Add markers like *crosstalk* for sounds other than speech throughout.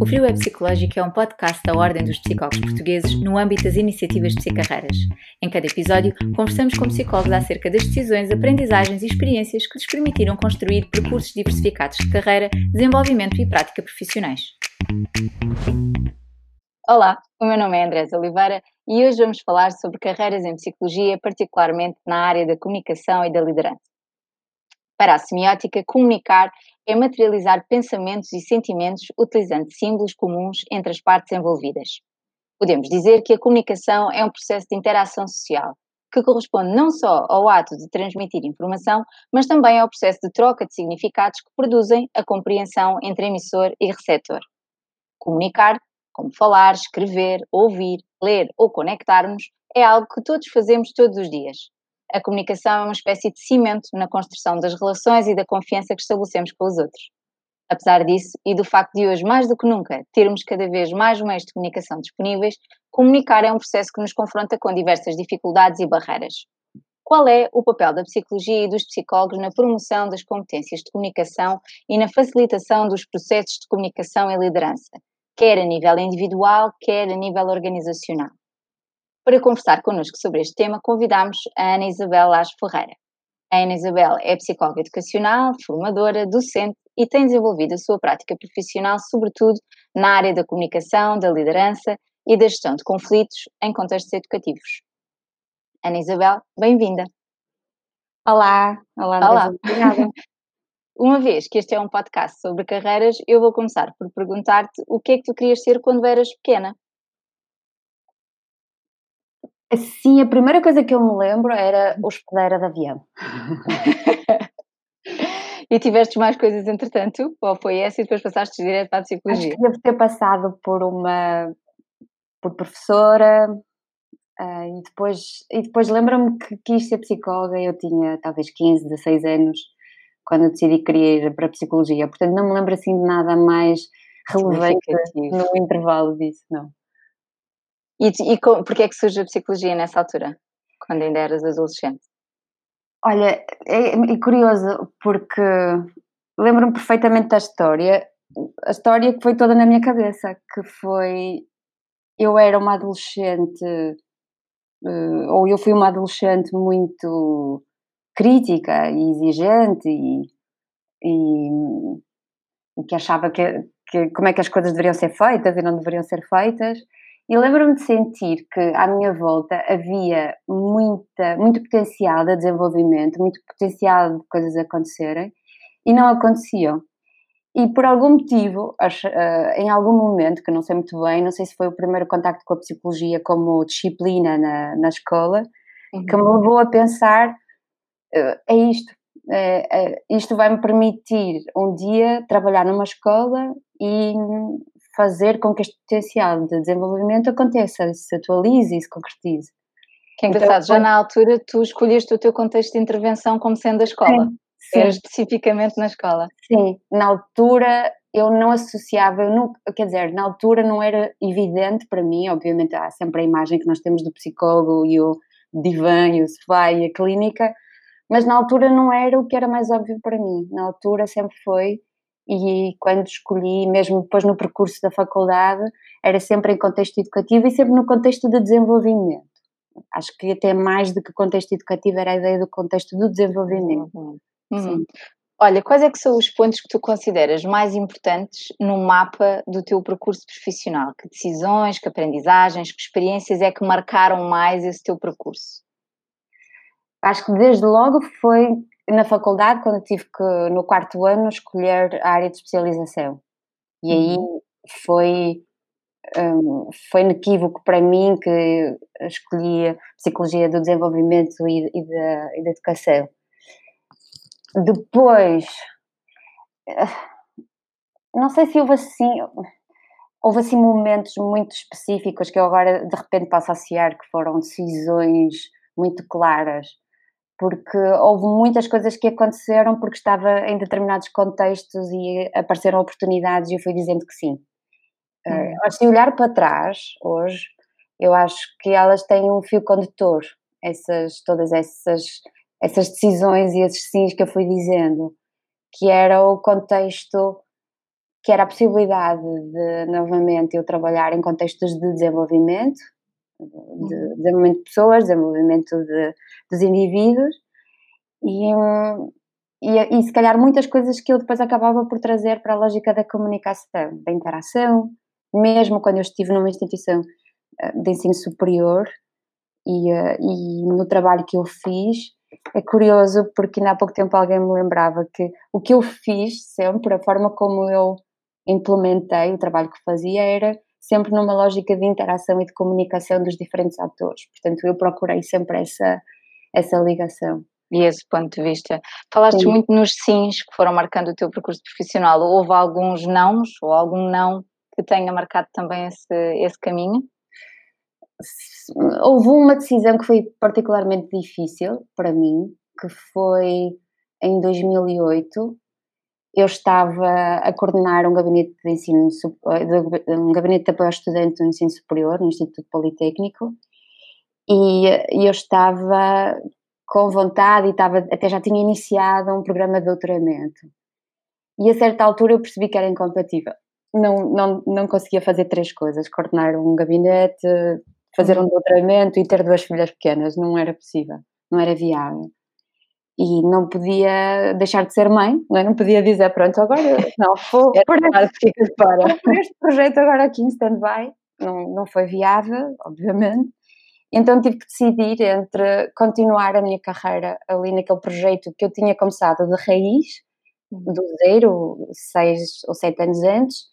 O Frio é Psicológico é um podcast da Ordem dos Psicólogos Portugueses no âmbito das iniciativas de psicarreiras. Em cada episódio, conversamos com psicólogos acerca das decisões, aprendizagens e experiências que lhes permitiram construir percursos diversificados de carreira, desenvolvimento e prática profissionais. Olá, o meu nome é Andrés Oliveira e hoje vamos falar sobre carreiras em psicologia, particularmente na área da comunicação e da liderança. Para a semiótica, comunicar é materializar pensamentos e sentimentos utilizando símbolos comuns entre as partes envolvidas. Podemos dizer que a comunicação é um processo de interação social, que corresponde não só ao ato de transmitir informação, mas também ao processo de troca de significados que produzem a compreensão entre emissor e receptor. Comunicar, como falar, escrever, ouvir, ler ou conectarmos, é algo que todos fazemos todos os dias a comunicação é uma espécie de cimento na construção das relações e da confiança que estabelecemos com os outros. Apesar disso, e do facto de hoje, mais do que nunca, termos cada vez mais meios de comunicação disponíveis, comunicar é um processo que nos confronta com diversas dificuldades e barreiras. Qual é o papel da psicologia e dos psicólogos na promoção das competências de comunicação e na facilitação dos processos de comunicação e liderança, quer a nível individual, quer a nível organizacional? Para conversar connosco sobre este tema, convidamos a Ana Isabel Lage Ferreira. A Ana Isabel é psicóloga educacional, formadora, docente e tem desenvolvido a sua prática profissional, sobretudo na área da comunicação, da liderança e da gestão de conflitos em contextos educativos. Ana Isabel, bem-vinda. Olá, olá, olá. Obrigada. *laughs* Uma vez que este é um podcast sobre carreiras, eu vou começar por perguntar-te o que é que tu querias ser quando eras pequena. Sim, a primeira coisa que eu me lembro era hospedeira de avião. *laughs* e tiveste mais coisas entretanto? Ou foi essa e depois passaste direto para a psicologia? Acho que devo ter passado por uma por professora uh, e depois, e depois lembro-me que quis ser psicóloga, eu tinha talvez 15, 16 anos quando eu decidi querer ir para a psicologia, portanto não me lembro assim de nada mais relevante no intervalo disso, não. E, e porquê é que surge a psicologia nessa altura, quando ainda eras adolescente? Olha, é, é curioso porque lembro-me perfeitamente da história, a história que foi toda na minha cabeça, que foi eu era uma adolescente, eh, ou eu fui uma adolescente muito crítica e exigente e, e, e que achava que, que, como é que as coisas deveriam ser feitas e não deveriam ser feitas e lembro-me de sentir que à minha volta havia muita, muito potencial de desenvolvimento, muito potencial de coisas acontecerem e não aconteciam. E por algum motivo, eh, em algum momento, que não sei muito bem, não sei se foi o primeiro contacto com a psicologia como disciplina na, na escola, uhum. que me levou a pensar: eh, é isto, é, é, isto vai me permitir um dia trabalhar numa escola e fazer com que este potencial de desenvolvimento aconteça, se atualize e se concretize. Que é engraçado, então, já na altura tu escolheste o teu contexto de intervenção como sendo a escola, sim. Era especificamente na escola. Sim, na altura eu não associava, eu não, quer dizer, na altura não era evidente para mim, obviamente há sempre a imagem que nós temos do psicólogo e o divã e o sofá e a clínica, mas na altura não era o que era mais óbvio para mim, na altura sempre foi e quando escolhi, mesmo depois no percurso da faculdade, era sempre em contexto educativo e sempre no contexto de desenvolvimento. Acho que até mais do que contexto educativo era a ideia do contexto do desenvolvimento. Uhum. Uhum. Olha, quais é que são os pontos que tu consideras mais importantes no mapa do teu percurso profissional? Que decisões, que aprendizagens, que experiências é que marcaram mais esse teu percurso? Acho que desde logo foi na faculdade, quando tive que, no quarto ano, escolher a área de especialização. E aí uhum. foi, um, foi inequívoco para mim que escolhi a Psicologia do Desenvolvimento e, e, da, e da Educação. Depois, eh, não sei se houve assim, houve assim momentos muito específicos que eu agora de repente posso associar que foram decisões muito claras porque houve muitas coisas que aconteceram porque estava em determinados contextos e apareceram oportunidades e eu fui dizendo que sim. Uhum. Uh, se olhar para trás, hoje, eu acho que elas têm um fio condutor, essas, todas essas, essas decisões e esses sims que eu fui dizendo, que era o contexto que era a possibilidade de, novamente, eu trabalhar em contextos de desenvolvimento, de desenvolvimento de pessoas, desenvolvimento de, dos indivíduos, e, e, e se calhar muitas coisas que eu depois acabava por trazer para a lógica da comunicação, da interação, mesmo quando eu estive numa instituição eh, de ensino superior e, eh, e no trabalho que eu fiz, é curioso porque ainda há pouco tempo alguém me lembrava que o que eu fiz sempre, a forma como eu implementei o trabalho que fazia era sempre numa lógica de interação e de comunicação dos diferentes atores. Portanto, eu procurei sempre essa, essa ligação. E esse ponto de vista. Falaste Sim. muito nos sims que foram marcando o teu percurso profissional. Houve alguns nãos ou algum não que tenha marcado também esse, esse caminho? Houve uma decisão que foi particularmente difícil para mim, que foi em 2008. Eu estava a coordenar um gabinete de ensino, um gabinete de apoio ao estudante no ensino superior, no Instituto Politécnico, e eu estava com vontade e estava, até já tinha iniciado um programa de doutoramento. E a certa altura eu percebi que era incompatível. Não, não, não conseguia fazer três coisas: coordenar um gabinete, fazer um uhum. doutoramento e ter duas filhas pequenas. Não era possível, não era viável. E não podia deixar de ser mãe, não, é? não podia dizer, pronto, agora não, vou *laughs* por, este, *laughs* por este projeto agora aqui em stand-by. Não, não foi viável, obviamente. Então tive que decidir entre continuar a minha carreira ali naquele projeto que eu tinha começado de raiz, uhum. do zero, seis ou sete anos antes,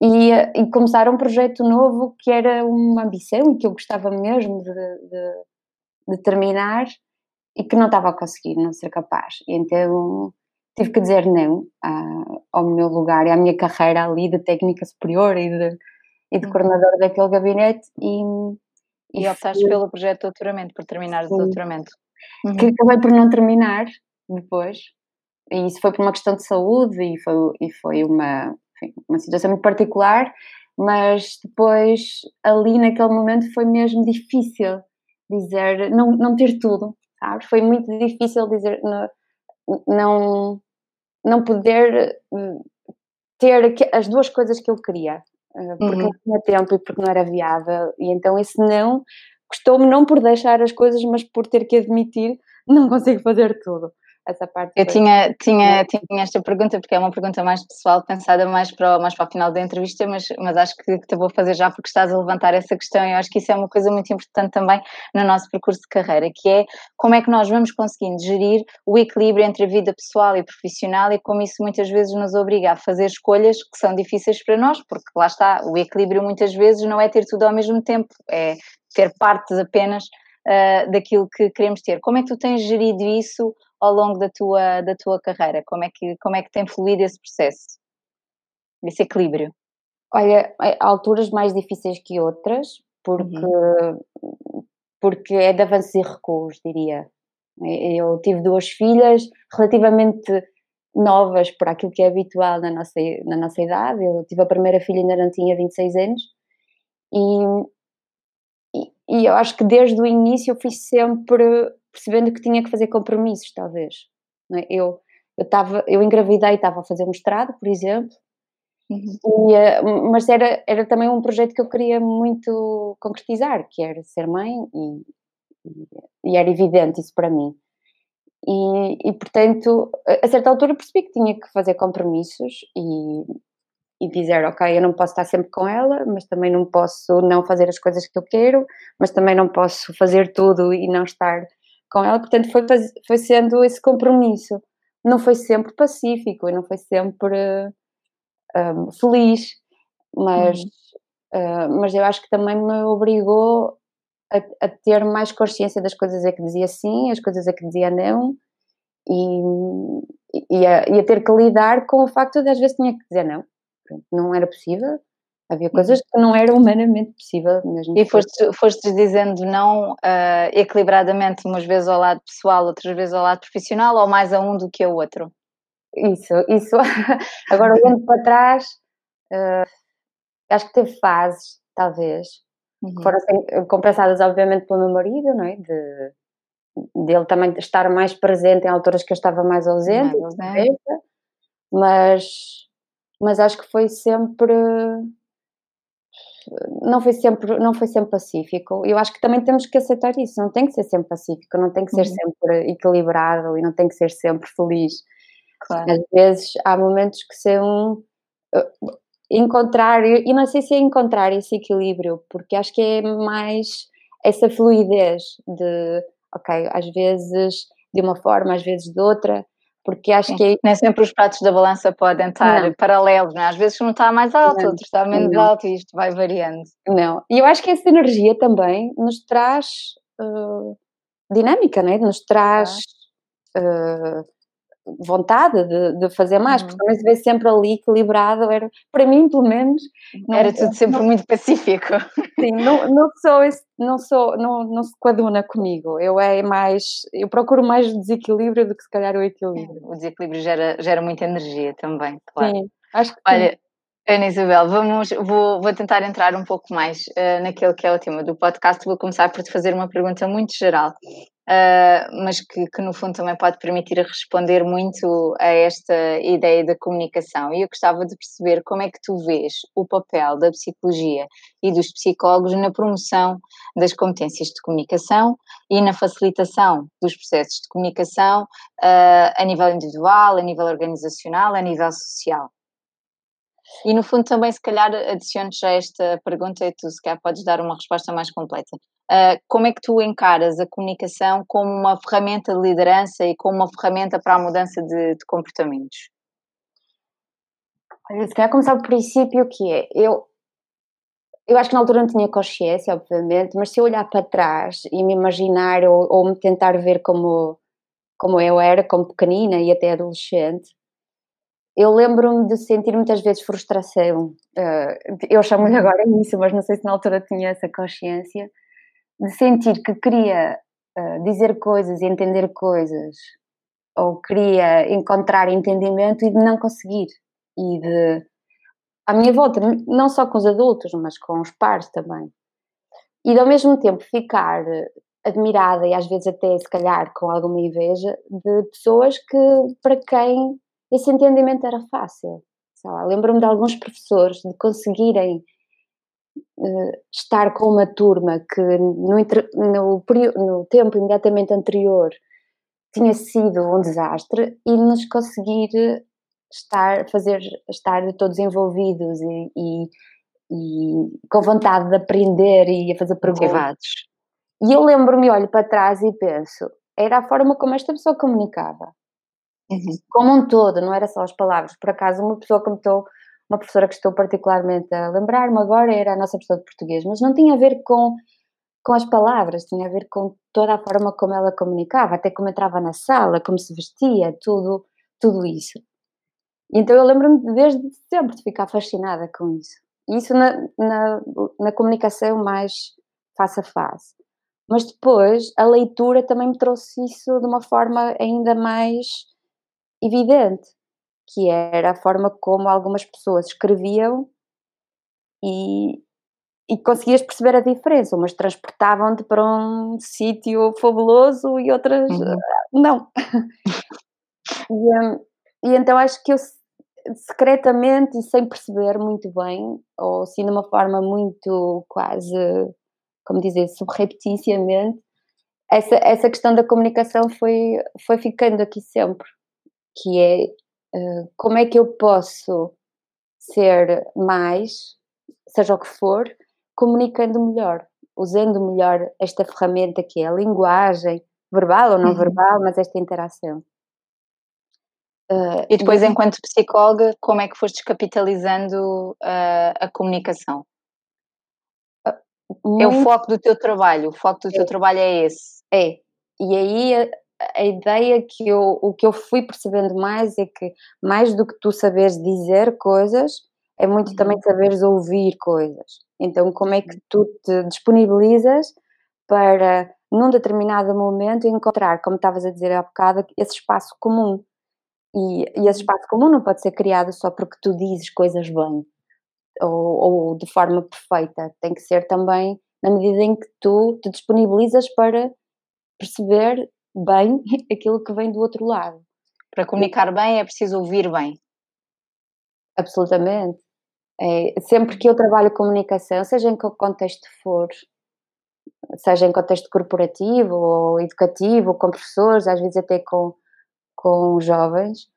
e, e começar um projeto novo que era uma ambição e que eu gostava mesmo de, de, de terminar e que não estava a conseguir, não ser capaz. E então tive que dizer não a, ao meu lugar e à minha carreira ali de técnica superior e de, e de uhum. coordenador daquele gabinete e e optaste pelo projeto de doutoramento, por terminar o doutoramento. Uhum. Que acabei por não terminar depois. E isso foi por uma questão de saúde e foi, e foi uma, enfim, uma situação muito particular, mas depois, ali naquele momento, foi mesmo difícil dizer, não, não ter tudo, sabes? Foi muito difícil dizer, não, não, poder hum, ter as duas coisas que eu queria. Eh, porque uhum. não tinha tempo e porque não era viável. E então esse não custou-me não por deixar as coisas, mas por ter que admitir não consigo fazer tudo essa parte. Eu tinha, tinha, tinha esta pergunta, porque é uma pergunta mais pessoal, pensada mais para, o, mais para o final da entrevista, mas, mas acho que te vou fazer já porque estás a levantar essa questão e eu acho que isso é uma coisa muito importante também no nosso percurso de carreira, que é como é que nós vamos conseguindo gerir o equilíbrio entre a vida pessoal e profissional e como isso muitas vezes nos obriga a fazer escolhas que são difíceis para nós, porque lá está, o equilíbrio muitas vezes não é ter tudo ao mesmo tempo, é ter partes apenas uh, daquilo que queremos ter. Como é que tu tens gerido isso ao longo da tua, da tua carreira? Como é, que, como é que tem fluído esse processo, esse equilíbrio? Olha, há alturas mais difíceis que outras, porque, uhum. porque é de avanços e recuos, diria. Eu tive duas filhas relativamente novas para aquilo que é habitual na nossa, na nossa idade. Eu tive a primeira filha ainda não tinha 26 anos e, e, e eu acho que desde o início eu fui sempre percebendo que tinha que fazer compromissos, talvez. É? Eu eu estava, eu engravidei, estava a fazer mestrado, por exemplo, uhum. e, eh, mas era, era também um projeto que eu queria muito concretizar, que era ser mãe, e, e, e era evidente isso para mim. E, e, portanto, a certa altura percebi que tinha que fazer compromissos e, e dizer, ok, eu não posso estar sempre com ela, mas também não posso não fazer as coisas que eu quero, mas também não posso fazer tudo e não estar com ela, portanto foi, foi sendo esse compromisso. Não foi sempre pacífico e não foi sempre um, feliz, mas, uhum. uh, mas eu acho que também me obrigou a, a, ter mais consciência das coisas a que dizia sim, as coisas a que dizia não, e, e, a, e a ter que lidar com o facto de às vezes tinha que dizer não, não era possível, Havia coisas que não era humanamente possível mesmo. E foste, foste dizendo não uh, equilibradamente, umas vezes ao lado pessoal, outras vezes ao lado profissional, ou mais a um do que ao outro? Isso, isso. *laughs* Agora olhando para trás, uh, acho que teve fases, talvez, uhum. que foram assim, compensadas obviamente pelo meu marido, não é? De, dele também estar mais presente em alturas que eu estava mais ausente, mais ausente. mas mas acho que foi sempre não foi sempre não foi sempre pacífico. Eu acho que também temos que aceitar isso. Não tem que ser sempre pacífico, não tem que ser uhum. sempre equilibrado e não tem que ser sempre feliz. Claro. Às vezes há momentos que são eh, encontrar e não sei se é encontrar esse equilíbrio, porque acho que é mais essa fluidez de ok, às vezes de uma forma, às vezes de outra porque acho Sim. que... É Nem sempre os pratos da balança podem estar não. paralelos, não é? Às vezes um está mais alto, não. outro está menos não. alto e isto vai variando. Não, e eu acho que essa energia também nos traz uh, dinâmica, não é? Nos traz... Uh, vontade de, de fazer mais, uhum. porque também se vê sempre ali equilibrado, era, para mim pelo menos... Não, era tudo sempre não, muito pacífico. Sim, não, não sou, esse, não sou, não, não se coaduna comigo, eu é mais, eu procuro mais desequilíbrio do que se calhar o equilíbrio. O desequilíbrio gera, gera muita energia também, claro. Sim, acho que Olha, sim. Ana Isabel, vamos, vou, vou tentar entrar um pouco mais uh, naquele que é o tema do podcast. Vou começar por te fazer uma pergunta muito geral uh, mas que, que, no fundo também pode permitir responder muito a esta ideia da comunicação. E eu gostava de perceber como é que tu vês o papel da psicologia e dos psicólogos na promoção das competências de comunicação e na facilitação dos processos de comunicação uh, a nível individual, a nível organizacional, a nível social. E no fundo também se calhar adiciones a esta pergunta e tu se calhar podes dar uma resposta mais completa. Uh, como é que tu encaras a comunicação como uma ferramenta de liderança e como uma ferramenta para a mudança de, de comportamentos? Olha, se calhar começar do princípio que é, eu, eu acho que na altura não tinha consciência, obviamente, mas se eu olhar para trás e me imaginar ou, ou me tentar ver como, como eu era, como pequenina e até adolescente, eu lembro-me de sentir muitas vezes frustração. Uh, eu chamo-lhe agora isso, mas não sei se na altura tinha essa consciência de sentir que queria uh, dizer coisas e entender coisas, ou queria encontrar entendimento e de não conseguir. E de, à minha volta, não só com os adultos, mas com os pares também. E de, ao mesmo tempo ficar admirada e às vezes até se calhar com alguma inveja de pessoas que para quem esse entendimento era fácil. Lembro-me de alguns professores de conseguirem uh, estar com uma turma que no, no, no, tempo imediatamente anterior tinha sido um desastre e nos conseguir estar, fazer, estar todos envolvidos e, e, e com vontade de aprender e a fazer perguntas. Motivados. E eu lembro-me, olho para trás e penso, era a forma como esta pessoa comunicava. Uhum. Como um todo, não era só as palavras. Por acaso, uma pessoa que me estou uma professora que estou particularmente a lembrar-me agora era a nossa professora de português, mas não tinha a ver com, com as palavras, tinha a ver com toda a forma como ela comunicava, até como entrava na sala, como se vestia, tudo, tudo isso. Então eu lembro-me desde sempre de ficar fascinada com isso. Isso na, na, na comunicação mais face a face. Mas depois a leitura também me trouxe isso de uma forma ainda mais evidente que era a forma como algumas pessoas escreviam e, e conseguias perceber a diferença. Umas transportavam-te para um sítio fabuloso e outras uhum. não. *laughs* e, hum, e então acho que eu secretamente e sem perceber muito bem, ou assim de uma forma muito quase, como dizer, subrepticiamente, essa, essa questão da comunicação foi, foi ficando aqui sempre, que é eh, como é que eu posso ser mais, seja o que for, comunicando melhor, usando melhor esta ferramenta que é a linguagem, verbal ou não uhum. verbal, mas esta interação. Uh, e depois, enquanto psicóloga, como é que foste capitalizando uh, a comunicação? Muito... É o foco do teu trabalho, o foco do é. teu trabalho é esse. É. E aí a ideia que eu, o que eu fui percebendo mais é que mais do que tu saberes dizer coisas, é muito uhum. também saberes ouvir coisas. Então, como é que tu te disponibilizas para, num determinado momento, encontrar, como estavas a dizer há bocado, esse espaço comum. E, e esse espaço comum não pode ser criado só porque tu dizes coisas bem ou, ou de forma perfeita. Tem que ser também na medida em que tu te disponibilizas para perceber bem *laughs* aquilo que vem do outro lado. Para comunicar bem é preciso ouvir bem. Absolutamente. É, sempre que eu trabalho comunicação, seja em que contexto for, seja em contexto corporativo ou educativo, com professores, às vezes até com, com jovens,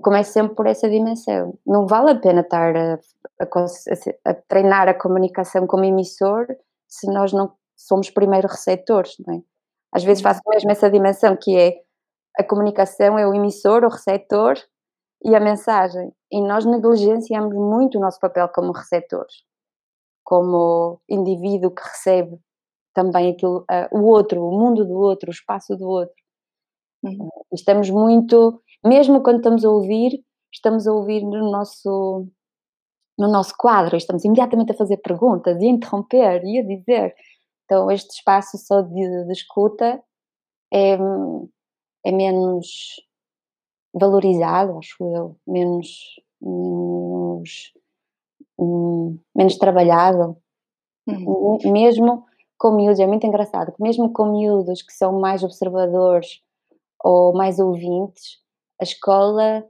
começo sempre por essa dimensão. Não vale a pena estar a, a, a treinar a comunicação como emissor se nós não somos primeiro receptores, não é? Às vezes faço mesmo essa dimensão que é a comunicação é o emissor, o receptor e a mensagem. E nós negligenciamos muito o nosso papel como receptores, como indivíduo que recebe também aquilo, uh, o outro, o mundo do outro, o espaço do outro. Uhum. Estamos muito, mesmo quando estamos a ouvir, estamos a ouvir no nosso no nosso quadro, estamos imediatamente a fazer perguntas e a interromper e a dizer. Então, este espaço só de, de escuta é, é menos valorizado, acho eu, menos, menos, hum, menos trabalhado. Uhum. Mesmo com miúdos, é muito engraçado, que mesmo com miúdos que são mais observadores ou mais ouvintes, a escola,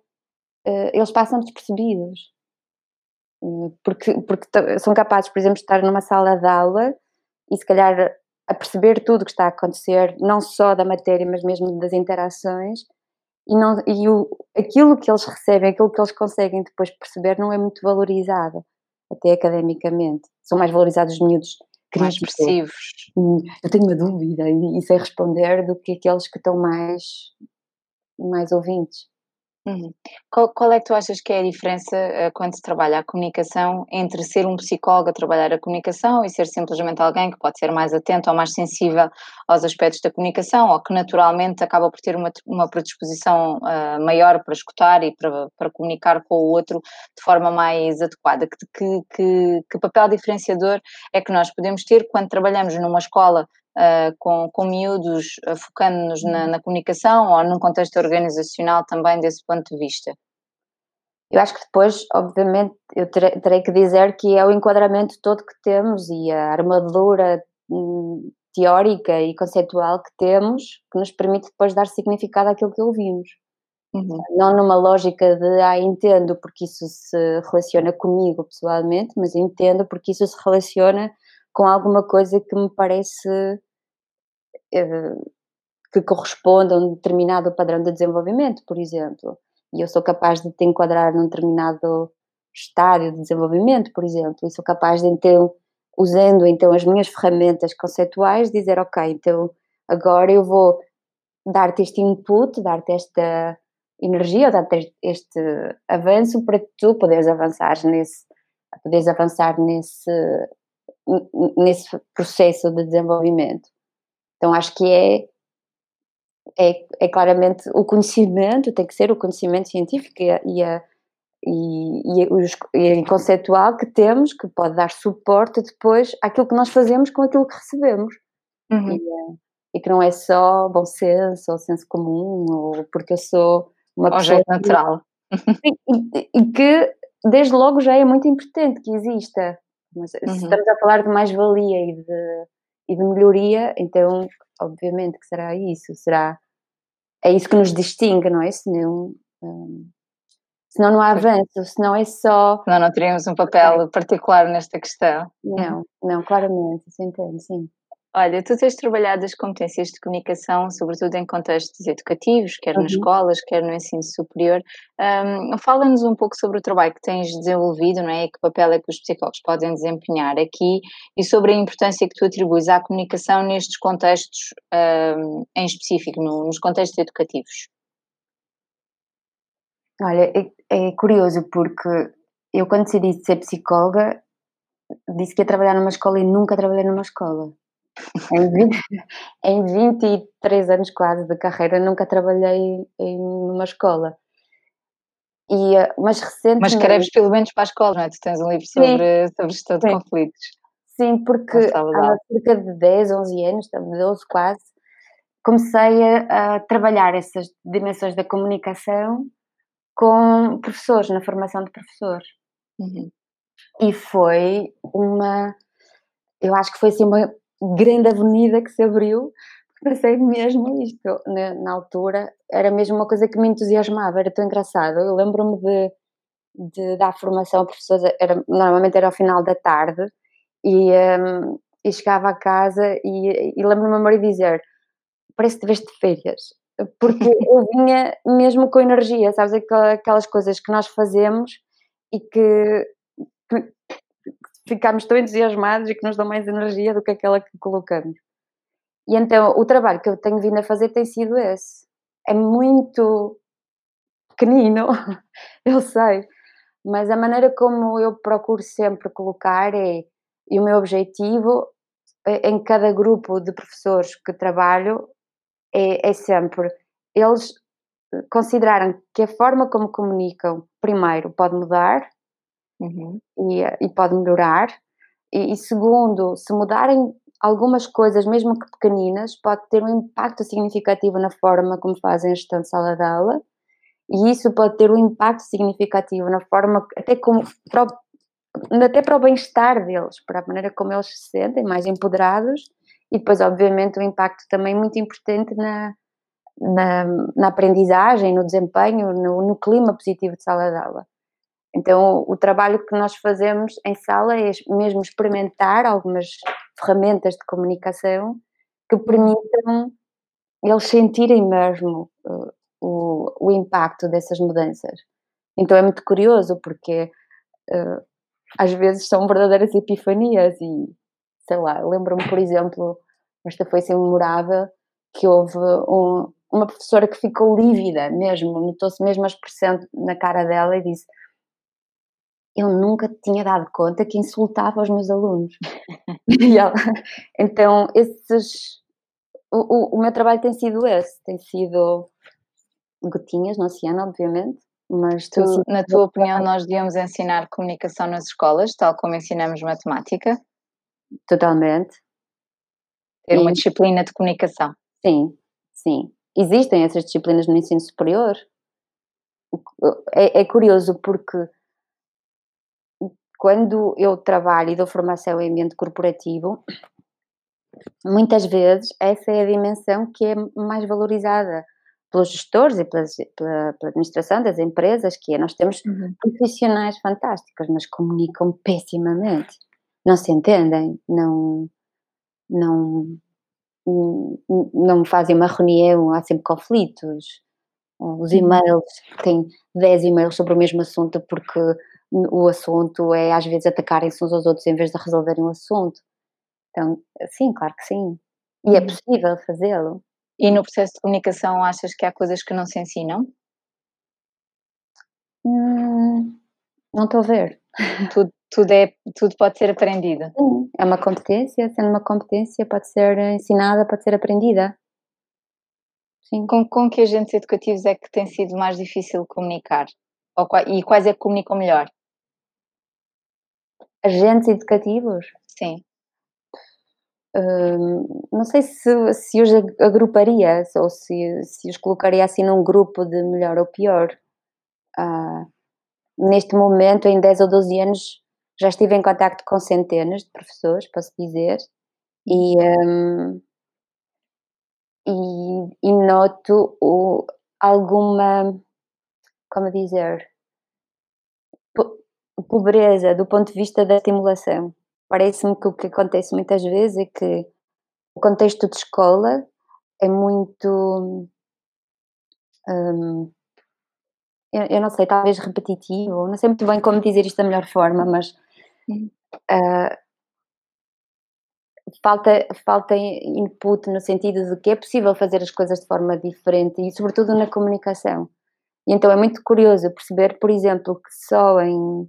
uh, eles passam despercebidos. Porque, porque são capazes, por exemplo, de estar numa sala de aula e se calhar a perceber tudo o que está a acontecer, não só da matéria, mas mesmo das interações, e, não, e o, aquilo que eles recebem, aquilo que eles conseguem depois perceber, não é muito valorizado, até academicamente. São mais valorizados os miúdos mais expressivos. Hum, eu tenho uma dúvida e, e sei responder do que aqueles que estão mais, mais ouvintes. Uhum. Qual, qual, é que tu achas que é a diferença uh, quando se trabalha a comunicação entre ser um psicólogo a trabalhar a comunicação e ser simplesmente alguém que pode ser mais atento ou mais sensível aos aspectos da comunicação ou que naturalmente acaba por ter uma, uma predisposição uh, maior para escutar e para, para comunicar com o outro de forma mais adequada? Que, que, que, que papel diferenciador é que nós podemos ter quando trabalhamos numa escola uh, com, com miúdos, uh, focando-nos na, na, comunicação ou num contexto organizacional também desse ponto de vista? Eu acho que depois, obviamente, eu terei, terei que dizer que é o enquadramento todo que temos e a armadura hum, teórica e conceitual que temos que nos permite depois dar significado àquilo que ouvimos. Uhum. Não numa lógica de, ah, entendo porque isso se relaciona comigo pessoalmente, mas entendo porque isso se relaciona com alguma coisa que me parece eh, que corresponda a um determinado padrão de desenvolvimento, por exemplo. E eu sou capaz de te enquadrar num determinado estádio de desenvolvimento, por exemplo, e sou capaz de então, usando então as minhas ferramentas conceituais, dizer, ok, então agora eu vou dar-te este input, dar-te esta energia, dar-te este avanço para tu poderes avançar nesse, poderes avançar nesse nesse processo de desenvolvimento. Então acho que é, é, é claramente o conhecimento, tem que ser o conhecimento científico e, a, e, a, e, e, os, e conceitual que temos, que pode dar suporte depois àquilo que nós fazemos com aquilo que recebemos. Uhum. E, eh, e, que não é só bom senso ou senso comum, ou porque eu sou uma ou pessoa. natural. E, e, que desde logo já é muito importante que exista mas uhum. se estamos a falar de mais-valia e de, e de melhoria, então obviamente que será isso, será é isso que nos distingue, não é? Senão, um, senão não há avanço, senão é só. Senão não teríamos um papel particular nesta questão. Não, não, claramente, isso entendo, sim. Olha, tu tens trabalhado as competências de comunicação, sobretudo em contextos educativos, quer uhum. nas escolas, quer no ensino superior. Um, Fala-nos um pouco sobre o trabalho que tens desenvolvido, não é? Que papel é que os psicólogos podem desempenhar aqui e sobre a importância que tu atribuis à comunicação nestes contextos um, em específico, no, nos contextos educativos. Olha, é, é curioso porque eu quando decidi ser psicóloga disse que ia trabalhar numa escola e nunca trabalhei numa escola. Em, 20, em 23 anos quase de carreira nunca trabalhei em uma escola. E, eh, mas recentemente... Mas escreves pelo menos para a escola, não é? Tu tens um livro sobre, sobre gestão de conflitos. Sim, porque há cerca de 10, 11 anos, 12 quase, comecei a, a, trabalhar essas dimensões da comunicação com professores, na formação de professores. Uhum. E foi uma. Eu acho que foi assim uma grande avenida que se abriu, pensei mesmo isto, na, na, altura, era mesmo uma coisa que me entusiasmava, era tão engraçado. Eu lembro-me de de dar formação a professores, era, normalmente era ao final da tarde, e, um, e chegava a casa e, e lembro-me a Maria dizer: Parece que tiveste férias, porque *laughs* eu vinha mesmo com energia, sabes? Aquelas coisas que nós fazemos e que ficamos tão entusiasmados e que nos dão mais energia do que aquela que colocamos. E então o trabalho que eu tenho vindo a fazer tem sido esse. É muito pequenino, *laughs* eu sei, mas a maneira como eu procuro sempre colocar é, e o meu objetivo é, em cada grupo de professores que trabalho é, é sempre eles considerarem que a forma como comunicam, primeiro, pode mudar uhum. e, e, pode melhorar, e, e, segundo, se mudarem algumas coisas, mesmo que pequeninas, pode ter um impacto significativo na forma como fazem a gestão de sala de aula, e isso pode ter um impacto significativo na forma, até como para o, até para o bem-estar deles, para a maneira como eles se sentem, mais empoderados, e depois, obviamente, um impacto também muito importante na, na, na aprendizagem, no desempenho, no, no, clima positivo de sala de aula. Então, o trabalho que nós fazemos em sala é mesmo experimentar algumas ferramentas de comunicação que permitam eles sentirem mesmo uh, o, o impacto dessas mudanças. Então é muito curioso porque uh, às vezes são verdadeiras epifanias e sei lá, lembro-me por exemplo, esta foi assim memorável, que houve um, uma professora que ficou lívida mesmo, notou-se mesmo a expressão na cara dela e disse eu nunca tinha dado conta que insultava os meus alunos. *laughs* ela, então, esses. O, o, o, meu trabalho tem sido esse, tem sido gotinhas no oceano, obviamente. Mas tu, na tua opinião, nós devíamos ensinar comunicação nas escolas, tal como ensinamos matemática? Totalmente. Ter uma disciplina de comunicação. Sim, sim. Existem essas disciplinas no ensino superior. É, é curioso porque quando eu trabalho e dou formação em ambiente corporativo, muitas vezes essa é a dimensão que é mais valorizada pelos gestores e pelas, pela, pela, administração das empresas, que é, nós temos uhum. profissionais fantásticos, mas comunicam pessimamente, não se entendem, não, não, não fazem uma reunião, há sempre conflitos, os e-mails, têm 10 e-mails sobre o mesmo assunto porque o assunto é às vezes atacarem-se uns aos outros em vez de resolverem o assunto. Então, sim, claro que sim. E é uhum. possível fazê-lo. E no processo de comunicação achas que há coisas que não se ensinam? Hum, não estou a ver. Tudo, tudo, é, tudo pode ser aprendido. Sim, é uma competência, sendo uma competência pode ser ensinada, pode ser aprendida. Sim. Com, com que agentes educativos é que tem sido mais difícil comunicar? Ou, e quais é que comunicam melhor? Agentes educativos? Sim não sei se, se os agruparia ou se, se os colocaria assim num grupo de melhor ou pior. Uh, neste momento, em 10 ou 12 anos, já estive em contato com centenas de professores, posso dizer, e, um, e, e, noto o, alguma, como dizer, pobreza do ponto de vista da estimulação parece-me que o que acontece muitas vezes é que o contexto de escola é muito. Hum, eu, eu, não sei, talvez repetitivo, não sei muito bem como dizer isto da melhor forma, mas uh, falta, falta input no sentido de que é possível fazer as coisas de forma diferente e, sobretudo, na comunicação. E então é muito curioso perceber, por exemplo, que só em,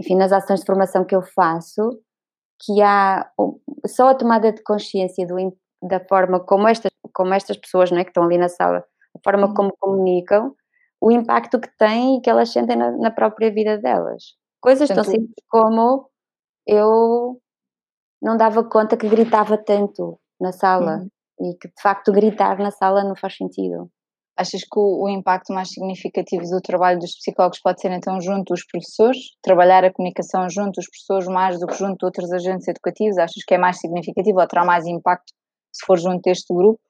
enfim, nas ações de formação que eu faço, que há só a tomada de consciência do, da forma como estas, como estas pessoas não é, que estão ali na sala, a forma uhum. como comunicam, o impacto que têm e que elas sentem na, na própria vida delas. Coisas tão simples como eu não dava conta que gritava tanto na sala uhum. e que de facto gritar na sala não faz sentido. Achas que o, o, impacto mais significativo do trabalho dos psicólogos pode ser então junto dos professores? Trabalhar a comunicação junto dos professores mais do que junto de outros agentes educativos? Achas que é mais significativo ou terá mais impacto se for junto deste grupo?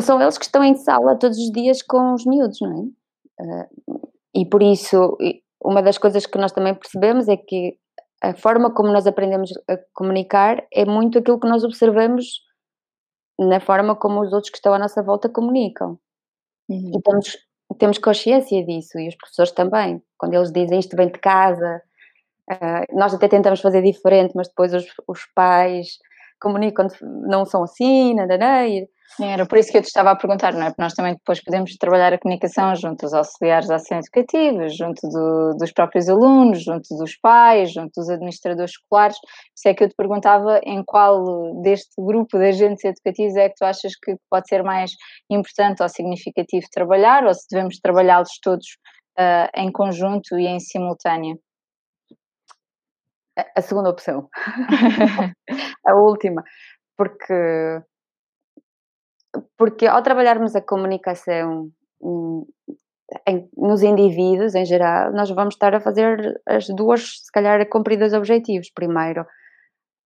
São eles que estão em sala todos os dias com os miúdos, não é? Uh, e por isso, uma das coisas que nós também percebemos é que a forma como nós aprendemos a comunicar é muito aquilo que nós observamos na forma como os outros que estão à nossa volta comunicam. Uhum. E temos, temos consciência disso, e os professores também. Quando eles dizem isto vem de casa, uh, nós até tentamos fazer diferente, mas depois os, os pais comunicam, não são assim, nada, nada. Era por isso que eu te estava a perguntar, não é? Porque nós também depois podemos trabalhar a comunicação junto dos auxiliares da ação educativa, junto do, dos próprios alunos, junto dos pais, junto dos administradores escolares. Isso é que eu te perguntava em qual deste grupo de agentes educativos é que tu achas que pode ser mais importante ou significativo trabalhar, ou se devemos trabalhá-los todos uh, em conjunto e em simultâneo? A segunda opção. *laughs* *laughs* a última. Porque porque ao trabalharmos a comunicação hum, em, nos indivíduos em geral, nós vamos estar a fazer as duas, se calhar, cumprir dois objetivos. Primeiro,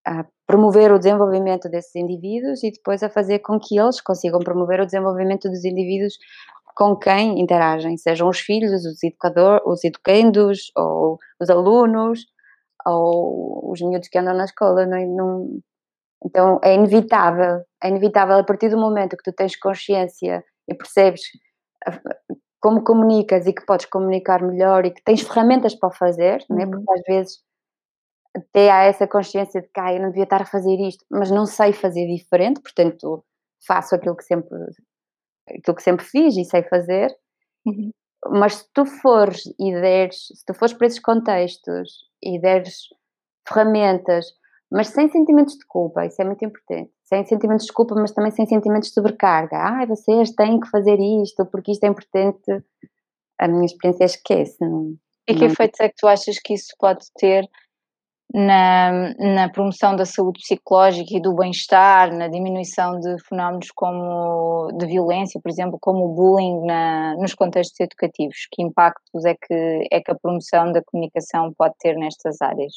a promover o desenvolvimento desses indivíduos e depois a fazer com que eles consigam promover o desenvolvimento dos indivíduos com quem interagem, sejam os filhos, os educadores, os educandos, ou os alunos, ou os miúdos que andam na escola. Não, é? não, então é inevitável, é inevitável a partir do momento que tu tens consciência e percebes como comunicas e que podes comunicar melhor e que tens ferramentas para o fazer, uhum. né? porque às vezes até há essa consciência de que ah, eu não devia estar a fazer isto, mas não sei fazer diferente, portanto faço aquilo que sempre, aquilo que sempre fiz e sei fazer. Uhum. Mas se tu fores e deres, se tu fores para esses contextos e deres ferramentas mas sem sentimentos de culpa, isso é muito importante. Sem sentimentos de culpa, mas também sem sentimentos de sobrecarga. Ah, vocês têm que fazer isto, porque isto é importante. A minha experiência esquece. Não, e que não... efeitos é que tu achas que isso pode ter na, na promoção da saúde psicológica e do bem-estar, na diminuição de fenómenos como de violência, por exemplo, como o bullying na, nos contextos educativos? Que impactos é que, é que a promoção da comunicação pode ter nestas áreas?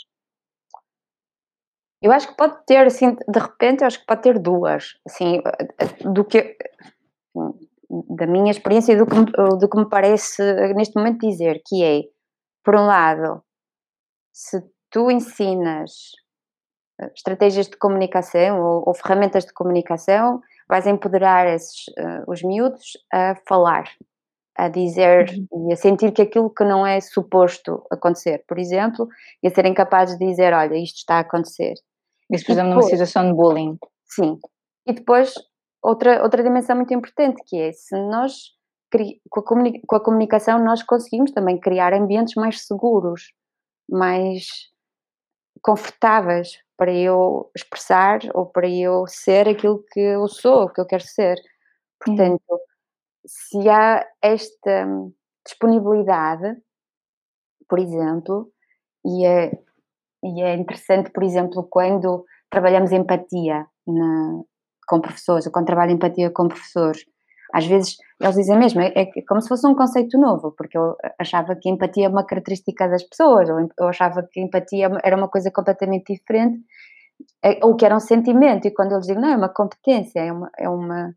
Eu acho que pode ter, assim, de repente, eu acho que pode ter duas, assim, do que, da minha experiência e do que, do que me parece neste momento dizer, que é, por um lado, se tu ensinas eh, estratégias de comunicação ou, ou ferramentas de comunicação, vais empoderar esses, uh, os miúdos a falar, a dizer uhum. e a sentir que aquilo que não é suposto acontecer, por exemplo, e a serem capazes de dizer, olha, isto está a acontecer. Isso, por exemplo, numa situação de bullying. Sim. E depois, outra, outra dimensão muito importante que é, se nós, com a, com a comunicação, nós conseguimos também criar ambientes mais seguros, mais confortáveis para eu expressar ou para eu ser aquilo que eu sou, que eu quero ser. Portanto, hum. se há esta disponibilidade, por exemplo, e é e é interessante, por exemplo, quando trabalhamos empatia na, com professores, ou quando trabalho empatia com professores, às vezes eles dizem mesmo, é, é como se fosse um conceito novo, porque eu achava que empatia é uma característica das pessoas, ou eu achava que empatia era uma coisa completamente diferente, é, ou que era um sentimento, e quando eles dizem, não, é uma competência, é, uma, é, uma,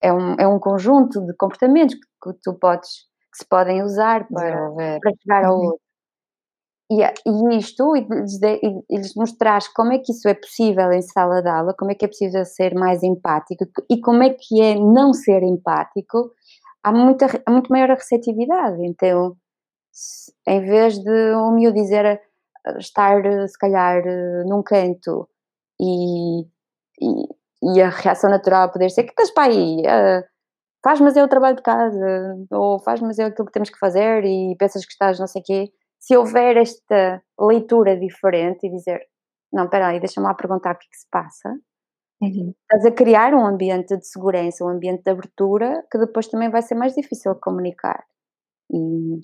é, um, é um conjunto de comportamentos que, que tu podes, que se podem usar para, para chegar ao uhum. outro. E, e isto, e lhes, e lhes mostrar como é que isso é possível em sala de aula, como é que é possível ser mais empático e como é que é não ser empático, há, muita, há muito maior receptividade. Então, se, em vez de o meu dizer estar, se calhar, num canto e, e, e, a reação natural poder ser: que estás para aí? Uh, faz, mas é o trabalho de casa, ou faz, mas é aquilo que temos que fazer e pensas que estás não sei o quê se houver esta leitura diferente e dizer, não, espera aí, deixa-me lá perguntar o que, é que se passa, uhum. estás a criar um ambiente de segurança, um ambiente de abertura, que depois também vai ser mais difícil de comunicar. E,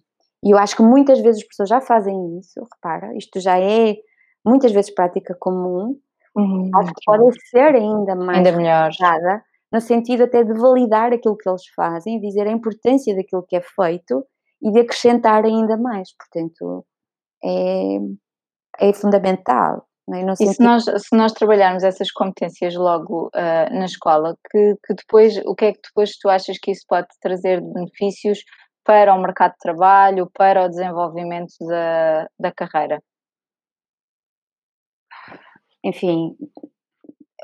e eu acho que muitas vezes as pessoas já fazem isso, repara, isto já é muitas vezes prática comum, uhum, acho que pode ser ainda mais ainda melhor. no sentido até de validar aquilo que eles fazem, dizer a importância daquilo que é feito e de acrescentar ainda mais. Portanto, é, é fundamental. É? e se nós, se nós trabalharmos essas competências logo uh, na escola, que, que depois, o que é que depois tu achas que isso pode trazer de benefícios para o mercado de trabalho, para o desenvolvimento da, da carreira? Enfim,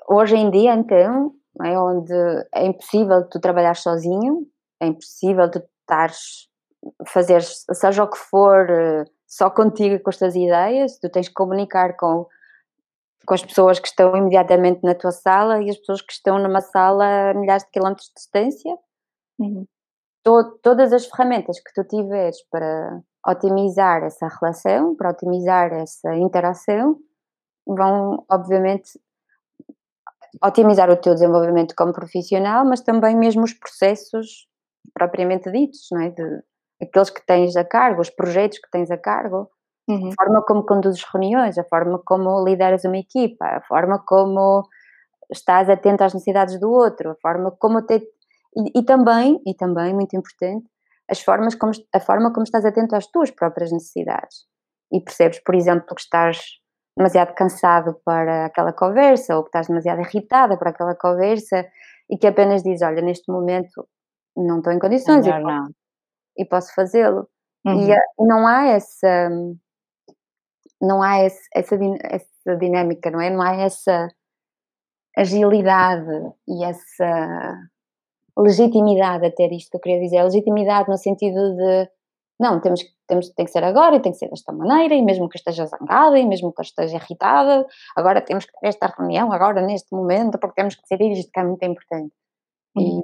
hoje em dia, então, é onde é impossível tu trabalhar sozinho, é impossível tu estares, fazer seja o que for, eh, só contigo com as tuas ideias, tu tens que comunicar com, com as pessoas que estão imediatamente na tua sala e as pessoas que estão numa sala a milhares de quilómetros de distância. Uhum. To, todas as ferramentas que tu tiveres para otimizar essa relação, para otimizar essa interação, vão, obviamente, otimizar o teu desenvolvimento como profissional, mas também mesmo os processos propriamente ditos, não é? De, aqueles que tens a cargo, os projetos que tens a cargo, uhum. a forma como conduzes reuniões, a forma como lideras uma equipa, a forma como estás atento às necessidades do outro, a forma como te... e, e também, e também, muito importante, as formas como, a forma como estás atento às tuas próprias necessidades. E percebes, por exemplo, que estás demasiado cansado para aquela conversa ou que estás demasiado irritada para aquela conversa e que apenas dizes, olha, neste momento não estou em condições e posso, e posso fazê-lo. Uhum. E não há essa não há esse, essa, essa dinâmica, não é? Não há essa agilidade e essa legitimidade a ter isto que eu queria dizer, legitimidade no sentido de não, temos, temos, tem que ser agora e tem que ser desta maneira, e mesmo que esteja zangada, e mesmo que esteja irritada, agora temos que ter esta reunião, agora neste momento, porque temos que decidir isto que é muito importante. Uhum.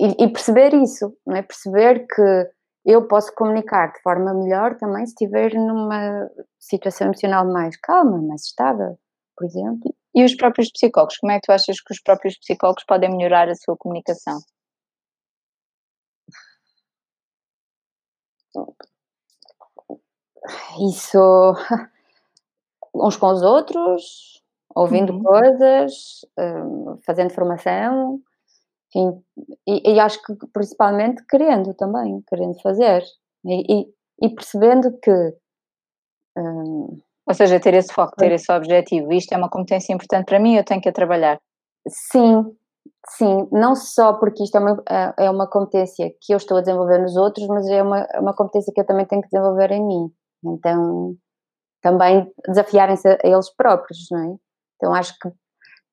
E, perceber isso, não é? Perceber que eu posso comunicar de forma melhor também se estiver numa situação emocional mais calma, mais estável, por exemplo. E os próprios psicólogos, como é que tu achas que os próprios psicólogos podem melhorar a sua comunicação? Isso *laughs* uns com os outros, ouvindo uhum. coisas, um, fazendo formação, enfim, e, e, acho que principalmente querendo também, querendo fazer e, e, e percebendo que. Um, Ou seja, ter esse foco, ter esse objetivo. Isto é uma competência importante para mim, eu tenho que a trabalhar. Sim, Sim, não só porque isto é uma, é, é uma competência que eu estou a desenvolver nos outros, mas é uma, é uma competência que eu também tenho que desenvolver em mim. Então, também desafiarem-se a eles próprios, não é? Então, acho que,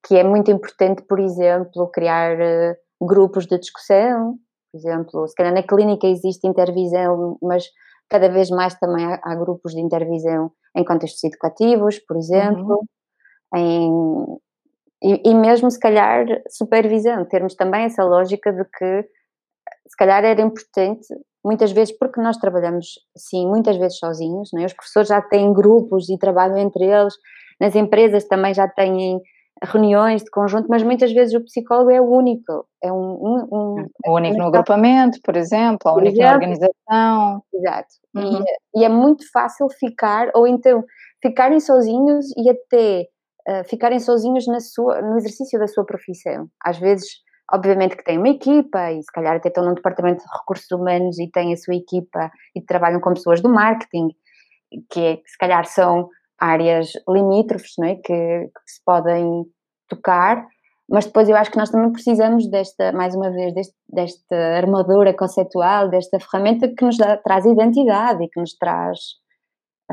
que é muito importante, por exemplo, criar uh, grupos de discussão. Por exemplo, se calhar na clínica existe intervisão, mas cada vez mais também há, há grupos de intervisão em contextos educativos, por exemplo, uhum. em e, e mesmo, se calhar, supervisão, termos também essa lógica de que, se calhar, era importante, muitas vezes, porque nós trabalhamos, sim, muitas vezes sozinhos, não é? os professores já têm grupos e trabalham entre eles, nas empresas também já têm reuniões de conjunto, mas muitas vezes o psicólogo é o único, é um, um, um o único no agrupamento, por exemplo, o único na organização. Exato. Uhum. E, e, é muito fácil ficar, ou então ficarem sozinhos e até ficarem sozinhos na sua, no exercício da sua profissão. Às vezes, obviamente que têm uma equipa e se calhar até estão num departamento de recursos humanos e têm a sua equipa e trabalham com pessoas do marketing, que, é, que se calhar são áreas limítrofes não é? que, que se podem tocar, mas depois eu acho que nós também precisamos desta, mais uma vez, deste, desta armadura conceitual, desta ferramenta que nos dá, traz identidade e que nos traz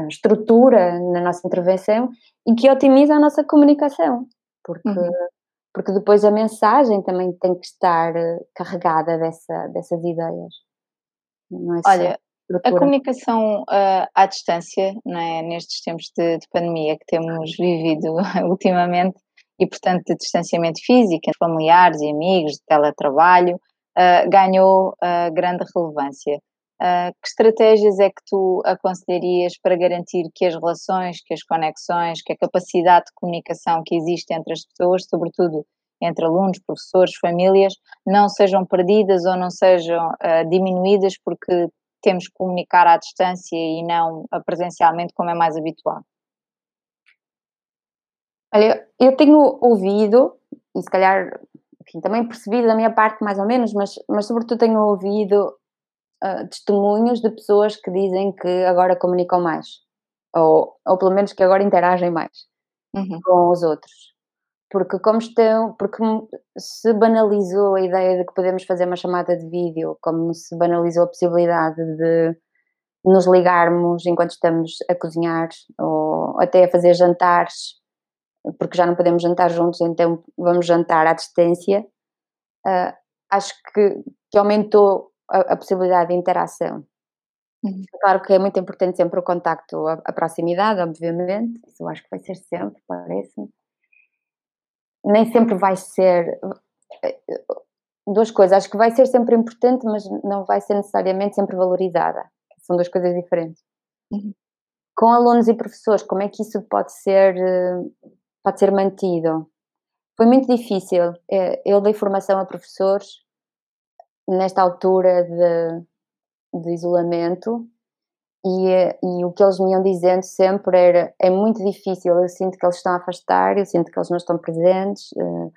estrutura na nossa intervenção e que otimiza a nossa comunicação, porque, uhum. porque depois a mensagem também tem que estar eh, carregada dessa, dessas ideias. É Olha, a comunicação uh, à distância, é, nestes tempos de, de, pandemia que temos vivido *laughs* ultimamente, e portanto de distanciamento físico, familiares e amigos, de teletrabalho, uh, ganhou uh, grande relevância. Que estratégias é que tu aconselharias para garantir que as relações, que as conexões, que a capacidade de comunicação que existe entre as pessoas, sobretudo entre alunos, professores, famílias, não sejam perdidas ou não sejam uh, diminuídas porque temos que comunicar à distância e não presencialmente como é mais habitual? Olha, eu tenho ouvido, e se calhar enfim, também percebido da minha parte mais ou menos, mas, mas sobretudo tenho ouvido uh, testemunhos de pessoas que dizem que agora comunicam mais, ou, ou pelo menos que agora interagem mais uhum. com os outros. Porque como estão, porque se banalizou a ideia de que podemos fazer uma chamada de vídeo, como se banalizou a possibilidade de nos ligarmos enquanto estamos a cozinhar ou até a fazer jantares, porque já não podemos jantar juntos, então vamos jantar à distância. Uh, acho que, que aumentou a, a, possibilidade de interação. Uhum. Claro que é muito importante sempre o contacto, a, a proximidade, obviamente, isso eu acho que vai ser sempre, parece-me nem sempre vai ser duas coisas, acho que vai ser sempre importante, mas não vai ser necessariamente sempre valorizada. São duas coisas diferentes. Uhum. Com alunos e professores, como é que isso pode ser, pode ser mantido? Foi muito difícil. É, eu dei formação a professores nesta altura de, de isolamento e, e, o que eles me iam dizendo sempre era: é muito difícil, eu sinto que eles estão a afastar, eu sinto que eles não estão presentes, uh,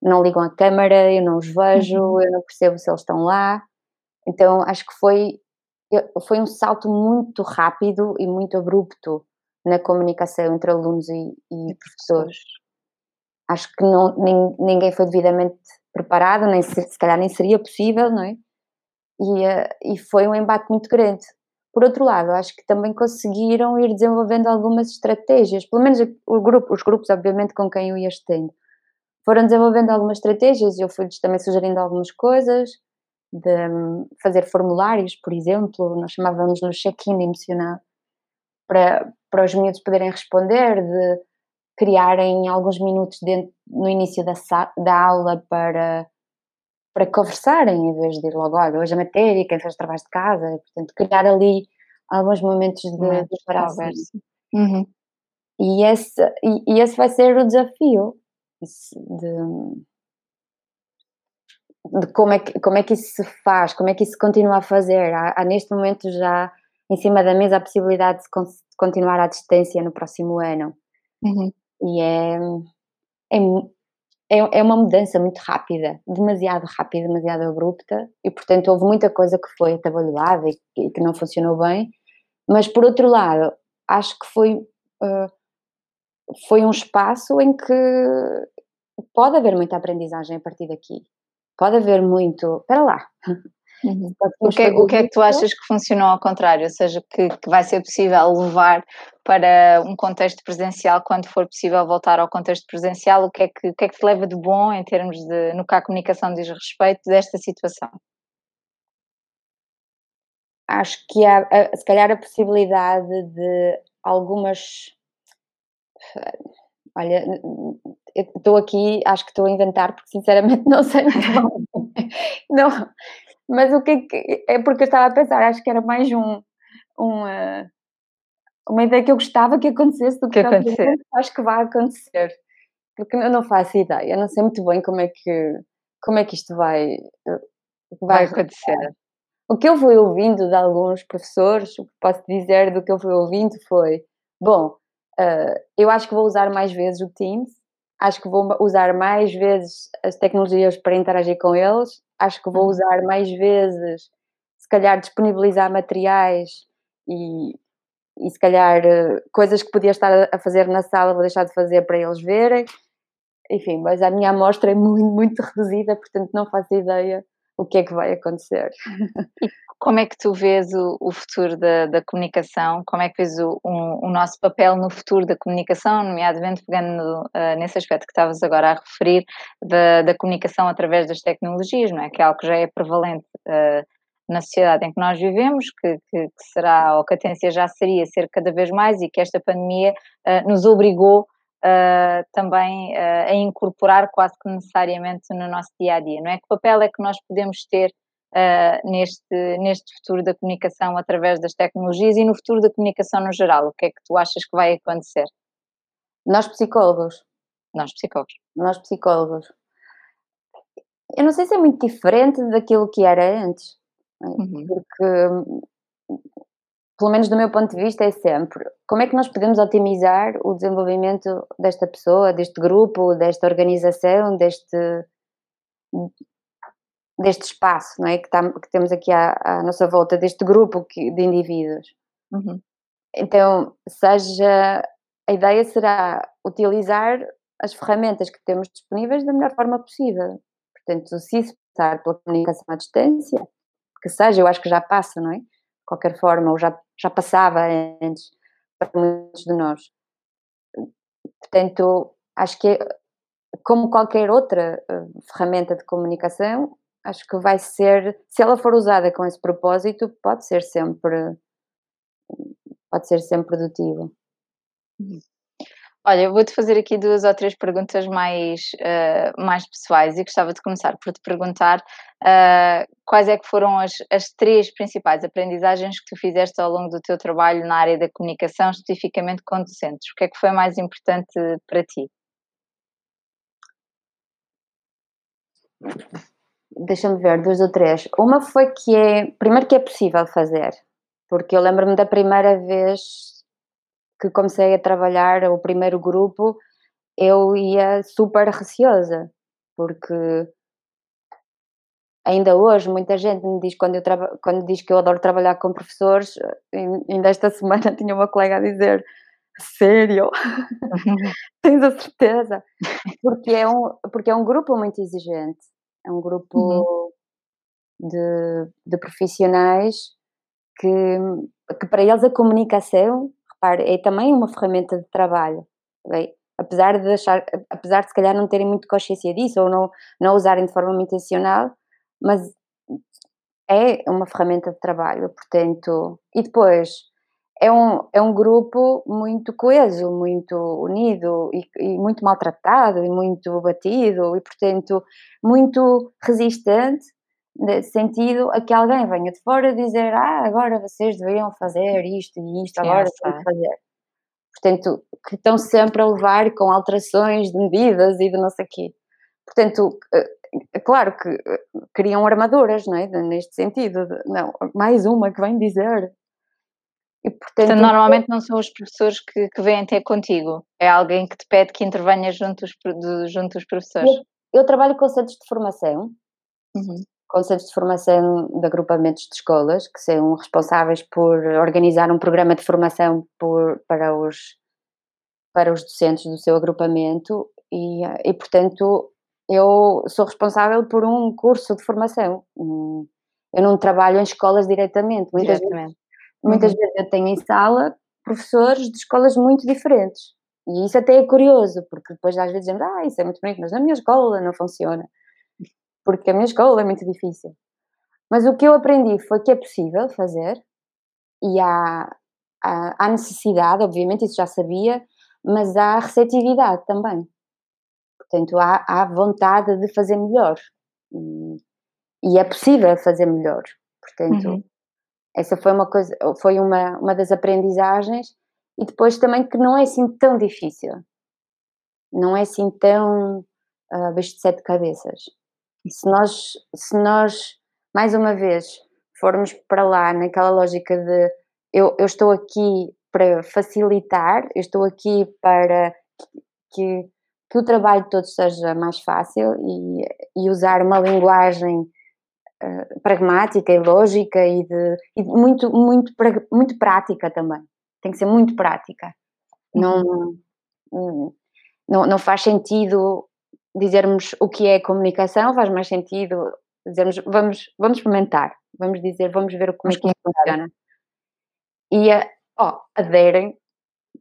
não ligam a câmara, eu não os vejo, uhum. eu não percebo se eles estão lá. Então acho que foi, foi um salto muito rápido e muito abrupto na comunicação entre alunos e, e professores. Acho que não, nem, ninguém foi devidamente preparado, nem se, se calhar nem seria possível, não é? E, uh, e foi um embate muito grande por outro lado, acho que também conseguiram ir desenvolvendo algumas estratégias, pelo menos grupo, os grupos, obviamente, com quem eu ia estendo, foram desenvolvendo algumas estratégias e eu fui-lhes também sugerindo algumas coisas, de fazer formulários, por exemplo, nós chamávamos no check-in emocional, para, para os miúdos poderem responder, de criarem alguns minutos dentro, no início da, da aula para para conversarem em vez de ir logo, olha, hoje a matéria, quem fez trabalho de casa, portanto, criar ali alguns momentos de, é, de conversa. Uhum. E, esse, e, e, esse vai ser o desafio de, de, como, é que, como é que isso se faz, como é que isso se continua a fazer. Há, há neste momento já em cima da mesa a possibilidade de, continuar à distância no próximo ano. Uhum. E é, é é, é uma mudança muito rápida, demasiado rápida, demasiado abrupta, e portanto houve muita coisa que foi atabalhoada e, e que não funcionou bem, mas por outro lado, acho que foi, uh, foi um espaço em que pode haver muita aprendizagem a partir daqui. Pode haver muito. Espera lá, *laughs* Uhum. O, que, é, o que é que tu achas que funcionou ao contrário? Ou seja, que, que, vai ser possível levar para um contexto presencial quando for possível voltar ao contexto presencial? O que é que, o que, é que te leva de bom em termos de, no que a comunicação diz respeito desta situação? Acho que há, se calhar, a possibilidade de algumas. Olha, estou aqui, acho que estou a inventar, porque sinceramente *laughs* não sei. Não, mas o que é que. É porque eu estava a pensar, acho que era mais um. um uh, uma ideia que eu gostava que acontecesse do que, que acontecer. acho que vai acontecer. Porque eu não faço ideia, eu não sei muito bem como é que, como é que isto vai, vai, vai acontecer. O que eu fui ouvindo de alguns professores, o que posso dizer do que eu fui ouvindo foi: bom, uh, eu acho que vou usar mais vezes o Teams, acho que vou usar mais vezes as tecnologias para interagir com eles acho que vou uhum. usar mais vezes, se calhar disponibilizar materiais e, e se calhar eh, coisas que podia estar a fazer na sala vou deixar de fazer para eles verem. Enfim, mas a minha amostra é muito, muito *laughs* reduzida, portanto não faço ideia o que é que vai acontecer. E como é que tu vês o, o futuro da, da, comunicação? Como é que vês o, um, o, nosso papel no futuro da comunicação, nomeadamente pegando uh, nesse aspecto que estavas agora a referir, da, da, comunicação através das tecnologias, não é? Que é algo que já é prevalente uh, na sociedade em que nós vivemos, que, que, que, será, ou que a tendência já seria ser cada vez mais e que esta pandemia uh, nos obrigou uh, também uh, a incorporar quase que necessariamente no nosso dia a dia, não é? Que papel é que nós podemos ter uh, neste, neste futuro da comunicação através das tecnologias e no futuro da comunicação no geral? O que é que tu achas que vai acontecer? Nós psicólogos. Nós psicólogos. Nós psicólogos. Eu não sei se é muito diferente daquilo que era antes, uhum. porque pelo menos do meu ponto de vista, é sempre como é que nós podemos otimizar o desenvolvimento desta pessoa, deste grupo, desta organização, deste, deste espaço não é? que, está, que temos aqui à, à, nossa volta, deste grupo de indivíduos. Uhum. Então, seja a ideia será utilizar as ferramentas que temos disponíveis da melhor forma possível. Portanto, se isso passar pela comunicação à distância, que seja, eu acho que já passa, não é? De qualquer forma, ou já, já passava antes para muitos de nós. Portanto, acho que como qualquer outra uh, ferramenta de comunicação, acho que vai ser, se ela for usada com esse propósito, pode ser sempre pode ser sempre produtivo. Uhum. Olha, eu vou-te fazer aqui duas ou três perguntas mais, uh, mais pessoais e gostava de começar por te perguntar uh, quais é que foram as, as três principais aprendizagens que tu fizeste ao longo do teu trabalho na área da comunicação, especificamente com docentes. O que é que foi mais importante para ti? Deixa-me ver, duas ou três. Uma foi que é, primeiro que é possível fazer, porque eu lembro-me da primeira vez que comecei a trabalhar o primeiro grupo, eu ia super receosa, porque ainda hoje muita gente me diz quando, eu quando diz que eu adoro trabalhar com professores, ainda esta *laughs* semana tinha uma colega a dizer sério? *laughs* Tens a certeza? Porque é, um, porque é um grupo muito exigente, é um grupo uhum. de, de profissionais que, que para eles a comunicação repare, é também uma ferramenta de trabalho. Okay? Apesar de achar, apesar de se calhar não terem muito consciência disso ou não, não usarem de forma muito intencional, mas é uma ferramenta de trabalho, portanto, e depois é um, é um grupo muito coeso, muito unido e, e, muito maltratado e muito batido e, portanto, muito resistente sentido a que alguém venha de fora dizer ah, agora vocês deveriam fazer isto e isto, agora têm que fazer. Portanto, que estão sempre a levar com alterações de medidas e de não sei o quê. Portanto, é claro que eh, criam armaduras, não é? Neste sentido, não, mais uma que vem dizer. E, portanto, portanto normalmente não são os professores que, que vêm até contigo, é alguém que te pede que intervenha junto dos, junto dos professores. Eu, eu trabalho com centros de formação, uhum de formação de agrupamentos de escolas, que são responsáveis por organizar um programa de formação por, para, os, para os docentes do seu agrupamento e, e, portanto, eu sou responsável por um curso de formação. Eu não trabalho em escolas diretamente. Muitas, diretamente. Vezes, muitas uhum. vezes eu tenho em sala professores de escolas muito diferentes. E isso até é curioso, porque depois às vezes dizemos, ah, isso é muito bonito, mas na minha escola não funciona porque a minha escola é muito difícil. Mas o que eu aprendi foi que é possível fazer e há, há, há necessidade, obviamente, isso já sabia, mas há receptividade também. Portanto, há, há vontade de fazer melhor. E, e é possível fazer melhor. Portanto, uhum. Essa foi uma coisa, foi uma, uma das aprendizagens e depois também que não é assim tão difícil. Não é assim tão uh, bicho de sete cabeças se nós, se nós, mais uma vez, formos para lá naquela lógica de eu, eu estou aqui para facilitar, eu estou aqui para que, que o trabalho todo seja mais fácil e, e usar uma linguagem uh, pragmática e lógica e, de, e muito, muito, muito prática também. Tem que ser muito prática. Não, uhum. não, não faz sentido dizermos o que é comunicação, faz mais sentido dizermos vamos, vamos experimentar, vamos dizer, vamos ver como é que funciona. E oh, aderem